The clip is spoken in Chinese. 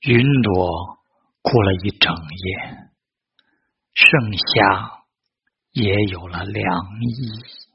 云朵哭了一整夜盛夏也有了凉意。